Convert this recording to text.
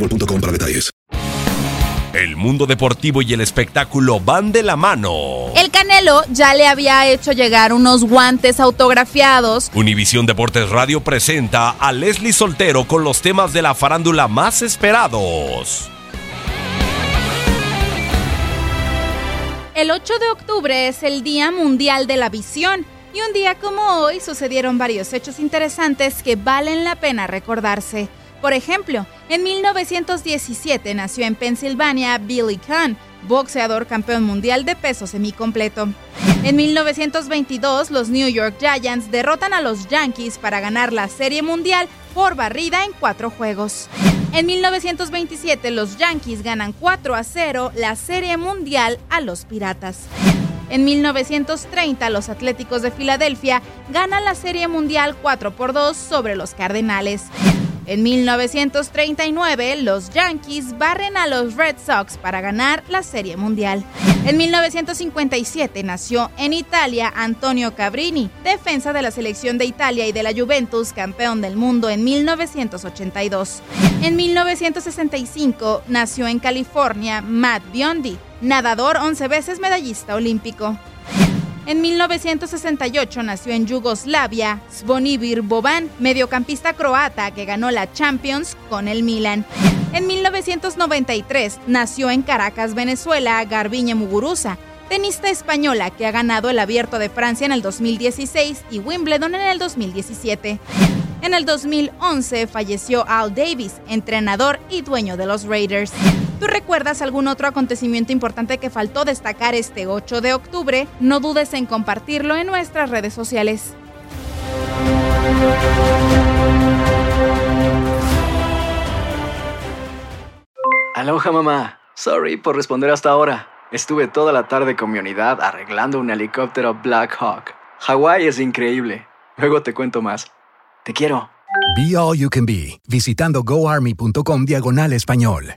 boostmobile.com para detalles. El mundo deportivo y el espectáculo van de la mano. El Canelo ya le había hecho llegar unos guantes autografiados. Univisión Deportes Radio presenta a Leslie Soltero con los temas de la farándula más esperados. El 8 de octubre es el Día Mundial de la Visión y un día como hoy sucedieron varios hechos interesantes que valen la pena recordarse. Por ejemplo, en 1917 nació en Pensilvania Billy Kahn, boxeador campeón mundial de peso semicompleto. En 1922, los New York Giants derrotan a los Yankees para ganar la Serie Mundial por barrida en cuatro juegos. En 1927, los Yankees ganan 4 a 0 la Serie Mundial a los Piratas. En 1930, los Atléticos de Filadelfia ganan la Serie Mundial 4 por 2 sobre los Cardenales. En 1939, los Yankees barren a los Red Sox para ganar la Serie Mundial. En 1957 nació en Italia Antonio Cabrini, defensa de la selección de Italia y de la Juventus, campeón del mundo en 1982. En 1965 nació en California Matt Biondi, nadador 11 veces medallista olímpico. En 1968 nació en Yugoslavia Zvonimir Boban, mediocampista croata que ganó la Champions con el Milan. En 1993 nació en Caracas, Venezuela, Garbiñe Muguruza, tenista española que ha ganado el Abierto de Francia en el 2016 y Wimbledon en el 2017. En el 2011 falleció Al Davis, entrenador y dueño de los Raiders. ¿Tú recuerdas algún otro acontecimiento importante que faltó destacar este 8 de octubre? No dudes en compartirlo en nuestras redes sociales. Aloha mamá. Sorry por responder hasta ahora. Estuve toda la tarde con mi unidad arreglando un helicóptero Black Hawk. Hawái es increíble. Luego te cuento más. Te quiero. Be All You Can Be, visitando goarmy.com diagonal español.